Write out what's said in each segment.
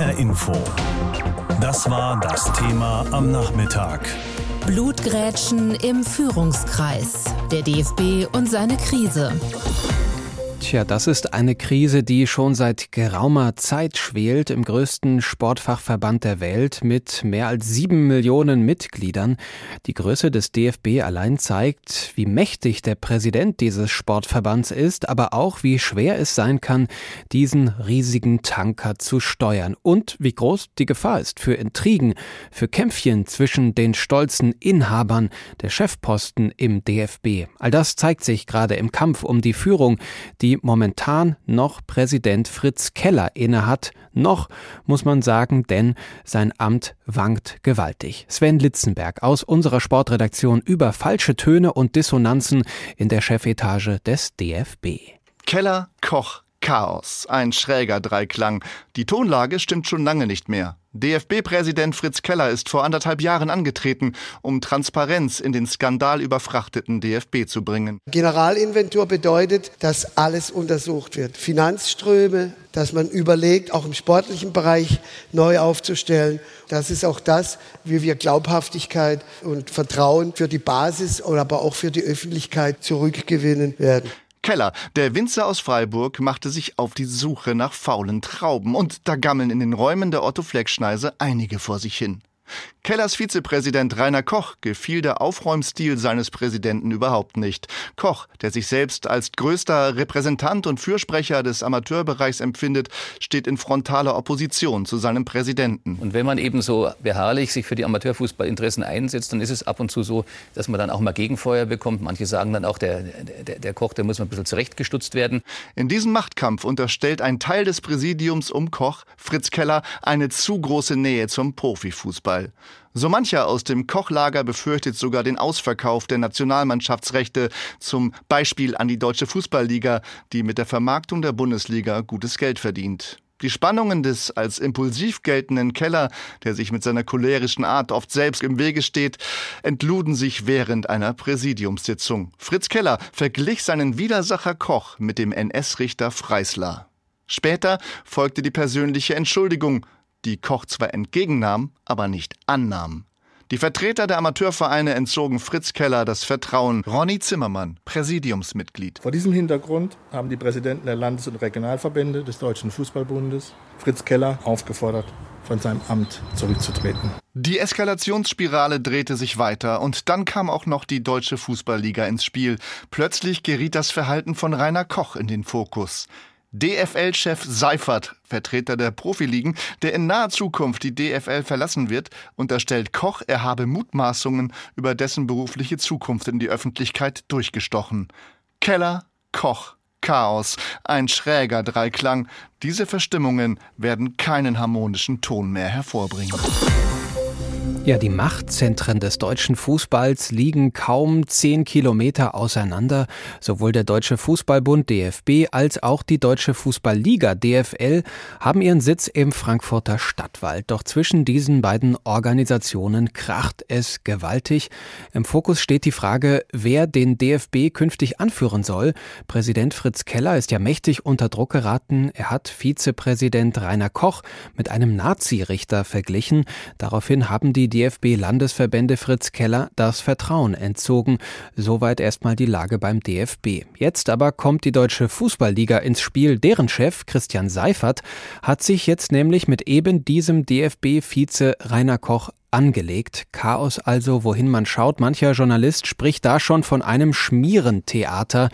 HR Info. Das war das Thema am Nachmittag. Blutgrätschen im Führungskreis. Der DFB und seine Krise. Tja, das ist eine Krise, die schon seit geraumer Zeit schwelt im größten Sportfachverband der Welt mit mehr als sieben Millionen Mitgliedern. Die Größe des DFB allein zeigt, wie mächtig der Präsident dieses Sportverbands ist, aber auch wie schwer es sein kann, diesen riesigen Tanker zu steuern und wie groß die Gefahr ist für Intrigen, für Kämpfchen zwischen den stolzen Inhabern der Chefposten im DFB. All das zeigt sich gerade im Kampf um die Führung, die die momentan noch Präsident Fritz Keller innehat. Noch, muss man sagen, denn sein Amt wankt gewaltig. Sven Litzenberg aus unserer Sportredaktion über falsche Töne und Dissonanzen in der Chefetage des DFB. Keller, Koch, Chaos. Ein schräger Dreiklang. Die Tonlage stimmt schon lange nicht mehr. DFB-Präsident Fritz Keller ist vor anderthalb Jahren angetreten, um Transparenz in den skandalüberfrachteten DFB zu bringen. Generalinventur bedeutet, dass alles untersucht wird. Finanzströme, dass man überlegt, auch im sportlichen Bereich neu aufzustellen. Das ist auch das, wie wir Glaubhaftigkeit und Vertrauen für die Basis, aber auch für die Öffentlichkeit zurückgewinnen werden. Keller, der Winzer aus Freiburg, machte sich auf die Suche nach faulen Trauben und da gammeln in den Räumen der Otto Fleck Schneise einige vor sich hin. Kellers Vizepräsident Rainer Koch gefiel der Aufräumstil seines Präsidenten überhaupt nicht. Koch, der sich selbst als größter Repräsentant und Fürsprecher des Amateurbereichs empfindet, steht in frontaler Opposition zu seinem Präsidenten. Und wenn man eben so beharrlich sich für die Amateurfußballinteressen einsetzt, dann ist es ab und zu so, dass man dann auch mal Gegenfeuer bekommt. Manche sagen dann auch, der, der, der Koch, der muss mal ein bisschen zurechtgestutzt werden. In diesem Machtkampf unterstellt ein Teil des Präsidiums um Koch, Fritz Keller, eine zu große Nähe zum Profifußball. So mancher aus dem Kochlager befürchtet sogar den Ausverkauf der Nationalmannschaftsrechte, zum Beispiel an die Deutsche Fußballliga, die mit der Vermarktung der Bundesliga gutes Geld verdient. Die Spannungen des als impulsiv geltenden Keller, der sich mit seiner cholerischen Art oft selbst im Wege steht, entluden sich während einer Präsidiumssitzung. Fritz Keller verglich seinen Widersacher Koch mit dem NS-Richter Freisler. Später folgte die persönliche Entschuldigung, die Koch zwar entgegennahm, aber nicht annahm. Die Vertreter der Amateurvereine entzogen Fritz Keller das Vertrauen. Ronny Zimmermann, Präsidiumsmitglied. Vor diesem Hintergrund haben die Präsidenten der Landes- und Regionalverbände des Deutschen Fußballbundes Fritz Keller aufgefordert, von seinem Amt zurückzutreten. Die Eskalationsspirale drehte sich weiter und dann kam auch noch die Deutsche Fußballliga ins Spiel. Plötzlich geriet das Verhalten von Rainer Koch in den Fokus. DFL-Chef Seifert, Vertreter der Profiligen, der in naher Zukunft die DFL verlassen wird, unterstellt Koch, er habe Mutmaßungen über dessen berufliche Zukunft in die Öffentlichkeit durchgestochen. Keller, Koch, Chaos, ein schräger Dreiklang. Diese Verstimmungen werden keinen harmonischen Ton mehr hervorbringen. Ja, die Machtzentren des deutschen Fußballs liegen kaum zehn Kilometer auseinander. Sowohl der Deutsche Fußballbund DFB als auch die Deutsche Fußballliga DFL haben ihren Sitz im Frankfurter Stadtwald. Doch zwischen diesen beiden Organisationen kracht es gewaltig. Im Fokus steht die Frage, wer den DFB künftig anführen soll. Präsident Fritz Keller ist ja mächtig unter Druck geraten. Er hat Vizepräsident Rainer Koch mit einem Nazi-Richter verglichen. Daraufhin haben die DFB-Landesverbände Fritz Keller das Vertrauen entzogen. Soweit erstmal die Lage beim DFB. Jetzt aber kommt die Deutsche Fußballliga ins Spiel. Deren Chef, Christian Seifert, hat sich jetzt nämlich mit eben diesem DFB-Vize Rainer Koch angelegt. Chaos also, wohin man schaut. Mancher Journalist spricht da schon von einem Schmierentheater.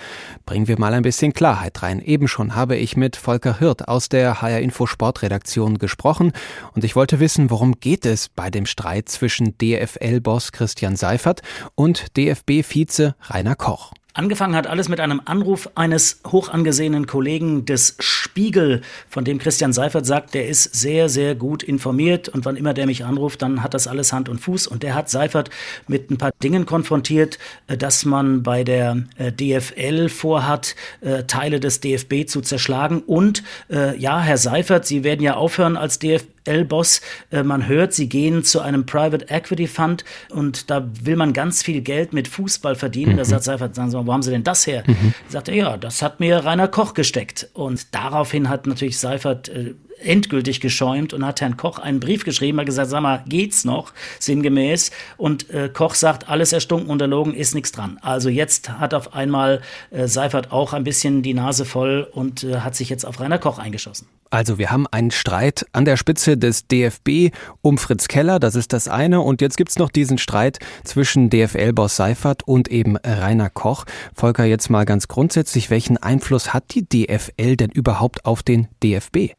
Bringen wir mal ein bisschen Klarheit rein. Eben schon habe ich mit Volker Hirt aus der HR Info Sportredaktion gesprochen und ich wollte wissen, worum geht es bei dem Streit zwischen DFL-Boss Christian Seifert und DFB-Vize Rainer Koch. Angefangen hat alles mit einem Anruf eines hochangesehenen Kollegen des Spiegel, von dem Christian Seifert sagt, der ist sehr, sehr gut informiert und wann immer der mich anruft, dann hat das alles Hand und Fuß. Und der hat Seifert mit ein paar Dingen konfrontiert, äh, dass man bei der äh, DFL vorhat, äh, Teile des DFB zu zerschlagen. Und ja, Herr Seifert, Sie werden ja aufhören als DFB L-Boss. Man hört, sie gehen zu einem Private Equity Fund und da will man ganz viel Geld mit Fußball verdienen. Mhm. Da sagt Seifert, sagen Sie mal, wo haben Sie denn das her? Mhm. Sagt er, ja, das hat mir Rainer Koch gesteckt. Und daraufhin hat natürlich Seifert äh, endgültig geschäumt und hat Herrn Koch einen Brief geschrieben, hat gesagt, sag mal, geht's noch, sinngemäß. Und äh, Koch sagt, alles erstunken, unterlogen, ist nichts dran. Also jetzt hat auf einmal äh, Seifert auch ein bisschen die Nase voll und äh, hat sich jetzt auf Rainer Koch eingeschossen. Also wir haben einen Streit an der Spitze des DFB um Fritz Keller, das ist das eine. Und jetzt gibt's noch diesen Streit zwischen DFL-Boss Seifert und eben Rainer Koch. Volker, jetzt mal ganz grundsätzlich, welchen Einfluss hat die DFL denn überhaupt auf den DFB?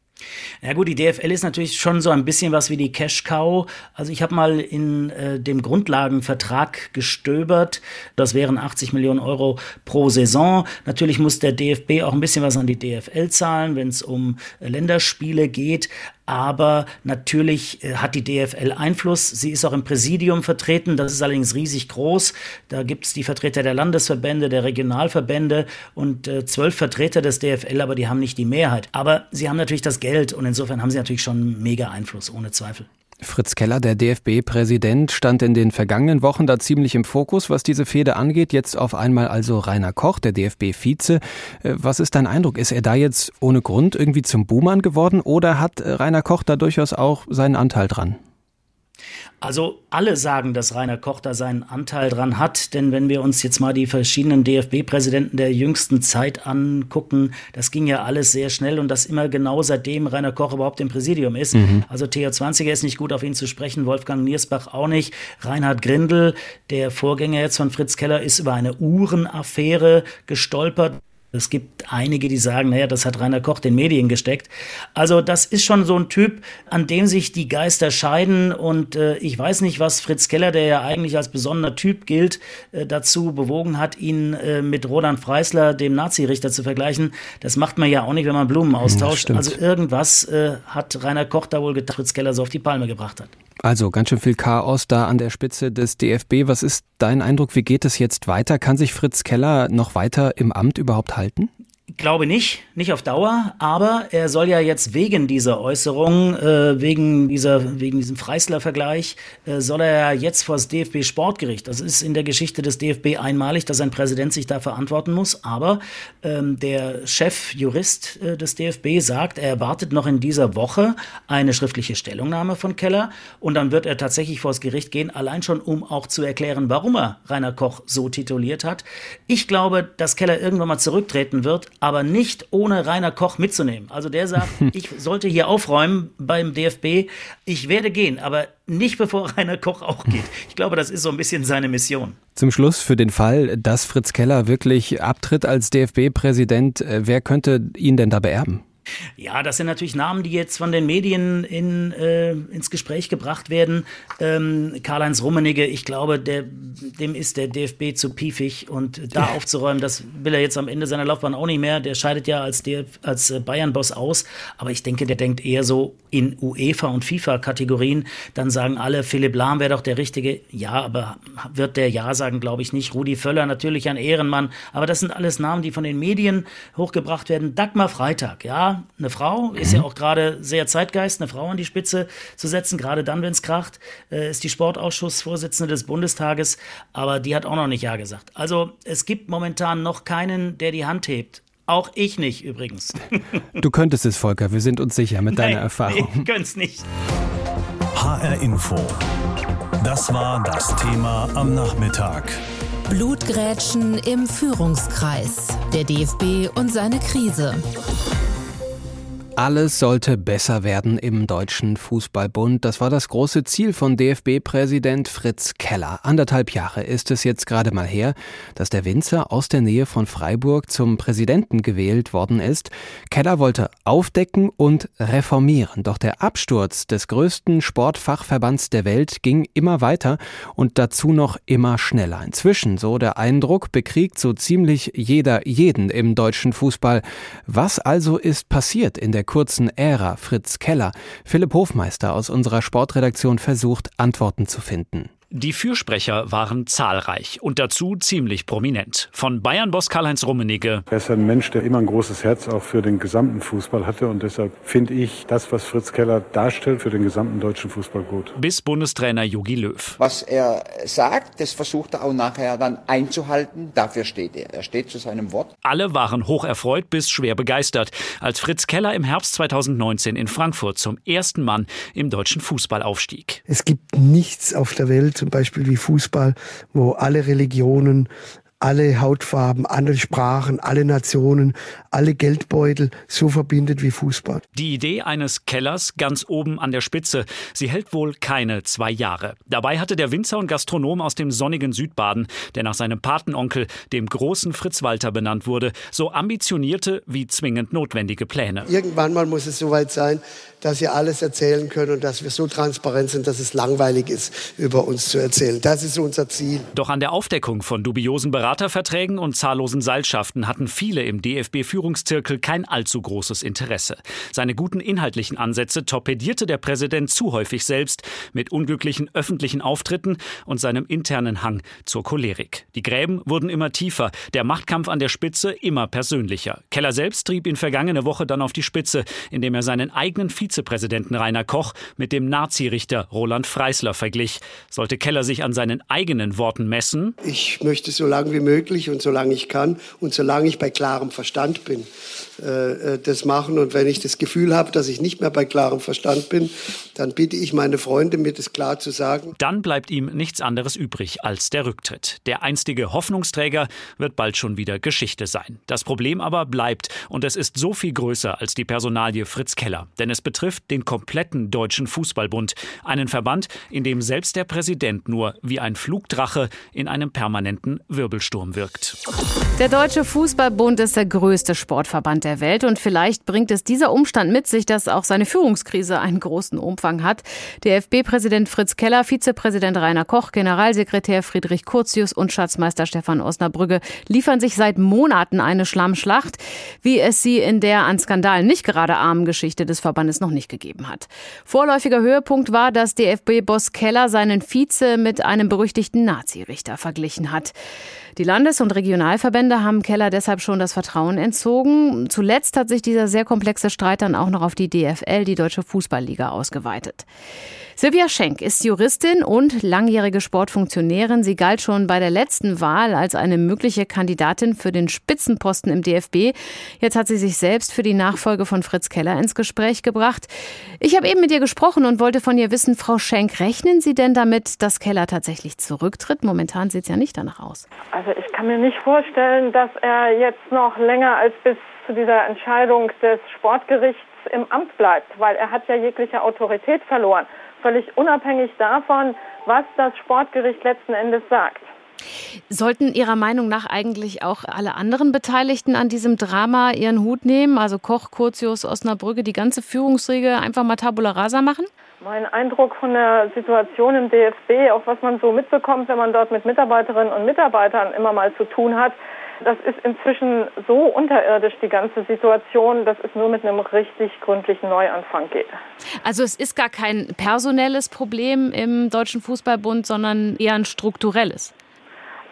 Ja gut, die DFL ist natürlich schon so ein bisschen was wie die Cash Cow. Also ich habe mal in äh, dem Grundlagenvertrag gestöbert. Das wären 80 Millionen Euro pro Saison. Natürlich muss der DFB auch ein bisschen was an die DFL zahlen, wenn es um äh, Länderspiele geht aber natürlich äh, hat die DFL Einfluss. Sie ist auch im Präsidium vertreten, das ist allerdings riesig groß. Da gibt es die Vertreter der Landesverbände, der Regionalverbände und äh, zwölf Vertreter des DFL, aber die haben nicht die Mehrheit. Aber sie haben natürlich das Geld und insofern haben sie natürlich schon mega Einfluss, ohne Zweifel. Fritz Keller, der DFB-Präsident, stand in den vergangenen Wochen da ziemlich im Fokus, was diese Fehde angeht. Jetzt auf einmal also Rainer Koch, der DFB-Vize. Äh, was ist dein Eindruck? Ist er da jetzt ohne Grund irgendwie zum Buhmann geworden oder hat Rainer Koch da durchaus auch seinen Anteil dran? Also alle sagen, dass Rainer Koch da seinen Anteil dran hat, denn wenn wir uns jetzt mal die verschiedenen DFB-Präsidenten der jüngsten Zeit angucken, das ging ja alles sehr schnell und das immer genau seitdem Rainer Koch überhaupt im Präsidium ist. Mhm. Also Theo Zwanziger ist nicht gut auf ihn zu sprechen, Wolfgang Niersbach auch nicht, Reinhard Grindel, der Vorgänger jetzt von Fritz Keller, ist über eine Uhrenaffäre gestolpert. Es gibt einige, die sagen, naja, das hat Rainer Koch den Medien gesteckt. Also das ist schon so ein Typ, an dem sich die Geister scheiden. Und äh, ich weiß nicht, was Fritz Keller, der ja eigentlich als besonderer Typ gilt, äh, dazu bewogen hat, ihn äh, mit Roland Freisler, dem Nazi-Richter, zu vergleichen. Das macht man ja auch nicht, wenn man Blumen austauscht. also irgendwas äh, hat Rainer Koch da wohl gedacht, Fritz Keller so auf die Palme gebracht hat. Also ganz schön viel Chaos da an der Spitze des DFB. Was ist dein Eindruck? Wie geht es jetzt weiter? Kann sich Fritz Keller noch weiter im Amt überhaupt halten? Glaube nicht, nicht auf Dauer, aber er soll ja jetzt wegen dieser Äußerung, äh, wegen, dieser, wegen diesem Freisler-Vergleich, äh, soll er jetzt vor das DFB-Sportgericht. Das ist in der Geschichte des DFB einmalig, dass ein Präsident sich da verantworten muss. Aber ähm, der Chefjurist äh, des DFB sagt, er erwartet noch in dieser Woche eine schriftliche Stellungnahme von Keller und dann wird er tatsächlich vor das Gericht gehen, allein schon um auch zu erklären, warum er Rainer Koch so tituliert hat. Ich glaube, dass Keller irgendwann mal zurücktreten wird, aber nicht ohne Rainer Koch mitzunehmen. Also der sagt, ich sollte hier aufräumen beim DFB. Ich werde gehen, aber nicht bevor Rainer Koch auch geht. Ich glaube, das ist so ein bisschen seine Mission. Zum Schluss für den Fall, dass Fritz Keller wirklich abtritt als DFB-Präsident, äh, wer könnte ihn denn da beerben? Ja, das sind natürlich Namen, die jetzt von den Medien in, äh, ins Gespräch gebracht werden. Ähm, Karl-Heinz Rummenigge, ich glaube, der, dem ist der DFB zu piefig und da aufzuräumen, das will er jetzt am Ende seiner Laufbahn auch nicht mehr. Der scheidet ja als, als äh, Bayern-Boss aus, aber ich denke, der denkt eher so in UEFA- und FIFA-Kategorien. Dann sagen alle, Philipp Lahm wäre doch der Richtige. Ja, aber wird der Ja sagen, glaube ich nicht. Rudi Völler, natürlich ein Ehrenmann, aber das sind alles Namen, die von den Medien hochgebracht werden. Dagmar Freitag, ja, eine Frau, ist ja mhm. auch gerade sehr Zeitgeist, eine Frau an die Spitze zu setzen, gerade dann, wenn es kracht, äh, ist die Sportausschussvorsitzende des Bundestages, aber die hat auch noch nicht Ja gesagt. Also es gibt momentan noch keinen, der die Hand hebt. Auch ich nicht übrigens. Du könntest es, Volker, wir sind uns sicher mit deiner Erfahrung. Nee, ich könnte es nicht. HR Info. Das war das Thema am Nachmittag. Blutgrätschen im Führungskreis. Der DFB und seine Krise. Alles sollte besser werden im Deutschen Fußballbund. Das war das große Ziel von DFB-Präsident Fritz Keller. Anderthalb Jahre ist es jetzt gerade mal her, dass der Winzer aus der Nähe von Freiburg zum Präsidenten gewählt worden ist. Keller wollte aufdecken und reformieren. Doch der Absturz des größten Sportfachverbands der Welt ging immer weiter und dazu noch immer schneller. Inzwischen, so der Eindruck, bekriegt so ziemlich jeder jeden im deutschen Fußball. Was also ist passiert in der kurzen Ära Fritz Keller, Philipp Hofmeister aus unserer Sportredaktion versucht, Antworten zu finden. Die Fürsprecher waren zahlreich und dazu ziemlich prominent. Von Bayern-Boss Karl-Heinz Rummenigge. Er ist ein Mensch, der immer ein großes Herz auch für den gesamten Fußball hatte und deshalb finde ich das, was Fritz Keller darstellt, für den gesamten deutschen Fußball gut. Bis Bundestrainer Jogi Löw. Was er sagt, das versucht er auch nachher dann einzuhalten. Dafür steht er. Er steht zu seinem Wort. Alle waren hoch erfreut bis schwer begeistert, als Fritz Keller im Herbst 2019 in Frankfurt zum ersten Mann im deutschen Fußball aufstieg. Es gibt nichts auf der Welt, zum Beispiel wie Fußball, wo alle Religionen alle Hautfarben, alle Sprachen, alle Nationen, alle Geldbeutel so verbindet wie Fußball. Die Idee eines Kellers ganz oben an der Spitze, sie hält wohl keine zwei Jahre. Dabei hatte der Winzer und Gastronom aus dem sonnigen Südbaden, der nach seinem Patenonkel, dem großen Fritz Walter benannt wurde, so ambitionierte wie zwingend notwendige Pläne. Irgendwann mal muss es soweit sein, dass wir alles erzählen können und dass wir so transparent sind, dass es langweilig ist, über uns zu erzählen. Das ist unser Ziel. Doch an der Aufdeckung von dubiosen Beraterverträgen und zahllosen Seilschaften hatten viele im DFB-Führungszirkel kein allzu großes Interesse. Seine guten inhaltlichen Ansätze torpedierte der Präsident zu häufig selbst mit unglücklichen öffentlichen Auftritten und seinem internen Hang zur Cholerik. Die Gräben wurden immer tiefer, der Machtkampf an der Spitze immer persönlicher. Keller selbst trieb ihn vergangene Woche dann auf die Spitze, indem er seinen eigenen Vizepräsidenten Rainer Koch mit dem Nazi-Richter Roland Freisler verglich. Sollte Keller sich an seinen eigenen Worten messen? Ich möchte so lange wie möglich und solange ich kann und solange ich bei klarem Verstand bin, äh, äh, das machen. Und wenn ich das Gefühl habe, dass ich nicht mehr bei klarem Verstand bin, dann bitte ich meine Freunde, mir das klar zu sagen. Dann bleibt ihm nichts anderes übrig als der Rücktritt. Der einstige Hoffnungsträger wird bald schon wieder Geschichte sein. Das Problem aber bleibt und es ist so viel größer als die Personalie Fritz Keller. Denn es betrifft den kompletten Deutschen Fußballbund. Einen Verband, in dem selbst der Präsident nur wie ein Flugdrache in einem permanenten Wirbelsturm wirkt. Der Deutsche Fußballbund ist der größte Sportverband der Welt und vielleicht bringt es dieser Umstand mit sich, dass auch seine Führungskrise einen großen Umfang hat. DFB-Präsident Fritz Keller, Vizepräsident Rainer Koch, Generalsekretär Friedrich Curtius und Schatzmeister Stefan Osnabrügge liefern sich seit Monaten eine Schlammschlacht, wie es sie in der an Skandalen nicht gerade armen Geschichte des Verbandes noch nicht gegeben hat. Vorläufiger Höhepunkt war, dass DFB-Boss Keller seinen Vize mit einem berüchtigten Nazi-Richter verglichen hat. Die Landes- und Regionalverbände haben Keller deshalb schon das Vertrauen entzogen. Zuletzt hat sich dieser sehr komplexe Streit dann auch noch auf die DFL, die Deutsche Fußballliga, ausgeweitet. Silvia Schenk ist Juristin und langjährige Sportfunktionärin. Sie galt schon bei der letzten Wahl als eine mögliche Kandidatin für den Spitzenposten im DFB. Jetzt hat sie sich selbst für die Nachfolge von Fritz Keller ins Gespräch gebracht. Ich habe eben mit ihr gesprochen und wollte von ihr wissen, Frau Schenk, rechnen Sie denn damit, dass Keller tatsächlich zurücktritt? Momentan sieht es ja nicht danach aus. Also ich kann mir nicht vorstellen, dass er jetzt noch länger als bis zu dieser Entscheidung des Sportgerichts im Amt bleibt, weil er hat ja jegliche Autorität verloren völlig unabhängig davon, was das Sportgericht letzten Endes sagt. Sollten Ihrer Meinung nach eigentlich auch alle anderen Beteiligten an diesem Drama ihren Hut nehmen? Also Koch, Kurzius, Osnabrücke, die ganze Führungsriege einfach mal Tabula Rasa machen? Mein Eindruck von der Situation im DFB, auch was man so mitbekommt, wenn man dort mit Mitarbeiterinnen und Mitarbeitern immer mal zu tun hat, das ist inzwischen so unterirdisch, die ganze Situation, dass es nur mit einem richtig gründlichen Neuanfang geht. Also es ist gar kein personelles Problem im Deutschen Fußballbund, sondern eher ein strukturelles.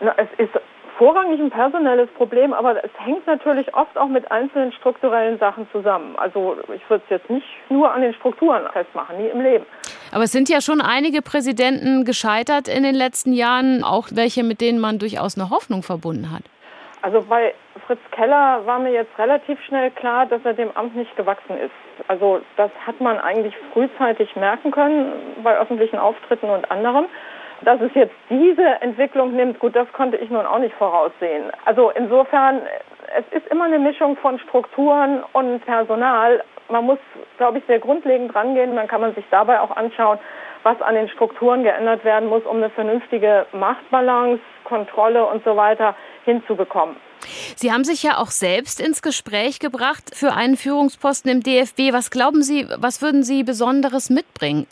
Na, es ist vorrangig ein personelles Problem, aber es hängt natürlich oft auch mit einzelnen strukturellen Sachen zusammen. Also ich würde es jetzt nicht nur an den Strukturen festmachen, nie im Leben. Aber es sind ja schon einige Präsidenten gescheitert in den letzten Jahren, auch welche, mit denen man durchaus eine Hoffnung verbunden hat. Also bei Fritz Keller war mir jetzt relativ schnell klar, dass er dem Amt nicht gewachsen ist. Also das hat man eigentlich frühzeitig merken können bei öffentlichen Auftritten und anderem. Dass es jetzt diese Entwicklung nimmt, gut, das konnte ich nun auch nicht voraussehen. Also insofern, es ist immer eine Mischung von Strukturen und Personal. Man muss, glaube ich, sehr grundlegend rangehen. Dann kann man sich dabei auch anschauen, was an den Strukturen geändert werden muss, um eine vernünftige Machtbalance, Kontrolle und so weiter hinzubekommen. Sie haben sich ja auch selbst ins Gespräch gebracht für einen Führungsposten im DFB. Was glauben Sie, was würden Sie Besonderes mitbringen?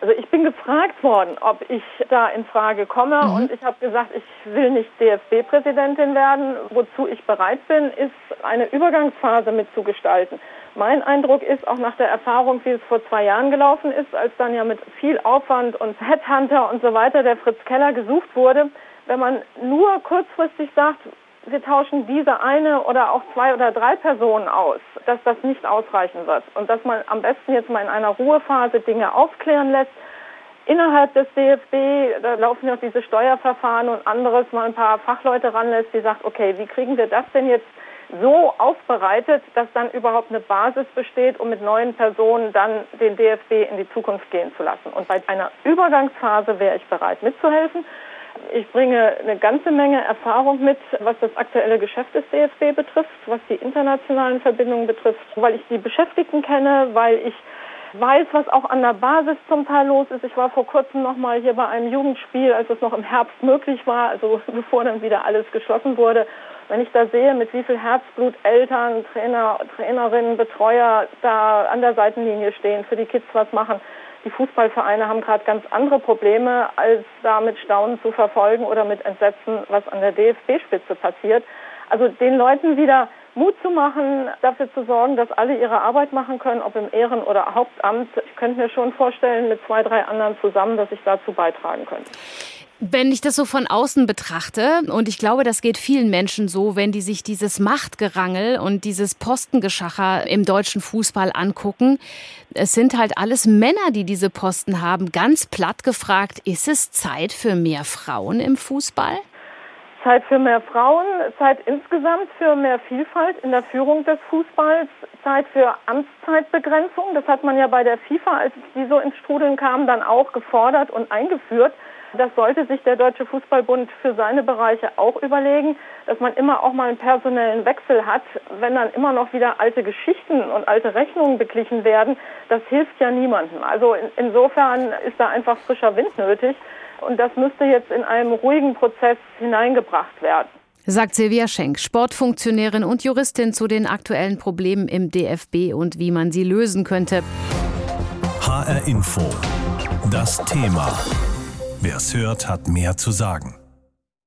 Also ich bin gefragt worden, ob ich da in Frage komme mhm. und ich habe gesagt, ich will nicht DFB-Präsidentin werden. Wozu ich bereit bin, ist eine Übergangsphase mitzugestalten. Mein Eindruck ist auch nach der Erfahrung, wie es vor zwei Jahren gelaufen ist, als dann ja mit viel Aufwand und Headhunter und so weiter der Fritz Keller gesucht wurde, wenn man nur kurzfristig sagt, wir tauschen diese eine oder auch zwei oder drei Personen aus, dass das nicht ausreichen wird und dass man am besten jetzt mal in einer Ruhephase Dinge aufklären lässt. Innerhalb des DFB, da laufen ja auch diese Steuerverfahren und anderes, mal ein paar Fachleute ranlässt, die sagt, okay, wie kriegen wir das denn jetzt so aufbereitet, dass dann überhaupt eine Basis besteht, um mit neuen Personen dann den DFB in die Zukunft gehen zu lassen. Und bei einer Übergangsphase wäre ich bereit mitzuhelfen. Ich bringe eine ganze Menge Erfahrung mit, was das aktuelle Geschäft des DFB betrifft, was die internationalen Verbindungen betrifft, weil ich die Beschäftigten kenne, weil ich weiß, was auch an der Basis zum Teil los ist. Ich war vor kurzem noch mal hier bei einem Jugendspiel, als es noch im Herbst möglich war, also bevor dann wieder alles geschlossen wurde. Wenn ich da sehe, mit wie viel Herzblut Eltern, Trainer, Trainerinnen, Betreuer da an der Seitenlinie stehen, für die Kids was machen, die Fußballvereine haben gerade ganz andere Probleme, als da mit Staunen zu verfolgen oder mit Entsetzen, was an der DFB-Spitze passiert. Also den Leuten wieder Mut zu machen, dafür zu sorgen, dass alle ihre Arbeit machen können, ob im Ehren- oder Hauptamt. Ich könnte mir schon vorstellen, mit zwei, drei anderen zusammen, dass ich dazu beitragen könnte. Wenn ich das so von außen betrachte, und ich glaube, das geht vielen Menschen so, wenn die sich dieses Machtgerangel und dieses Postengeschacher im deutschen Fußball angucken, es sind halt alles Männer, die diese Posten haben. Ganz platt gefragt, ist es Zeit für mehr Frauen im Fußball? Zeit für mehr Frauen, Zeit insgesamt für mehr Vielfalt in der Führung des Fußballs, Zeit für Amtszeitbegrenzung. Das hat man ja bei der FIFA, als die so ins Strudeln kamen, dann auch gefordert und eingeführt. Das sollte sich der Deutsche Fußballbund für seine Bereiche auch überlegen, dass man immer auch mal einen personellen Wechsel hat. Wenn dann immer noch wieder alte Geschichten und alte Rechnungen beglichen werden, das hilft ja niemandem. Also in, insofern ist da einfach frischer Wind nötig. Und das müsste jetzt in einem ruhigen Prozess hineingebracht werden. Sagt Silvia Schenk, Sportfunktionärin und Juristin zu den aktuellen Problemen im DFB und wie man sie lösen könnte. HR Info. Das Thema. Wer es hört, hat mehr zu sagen.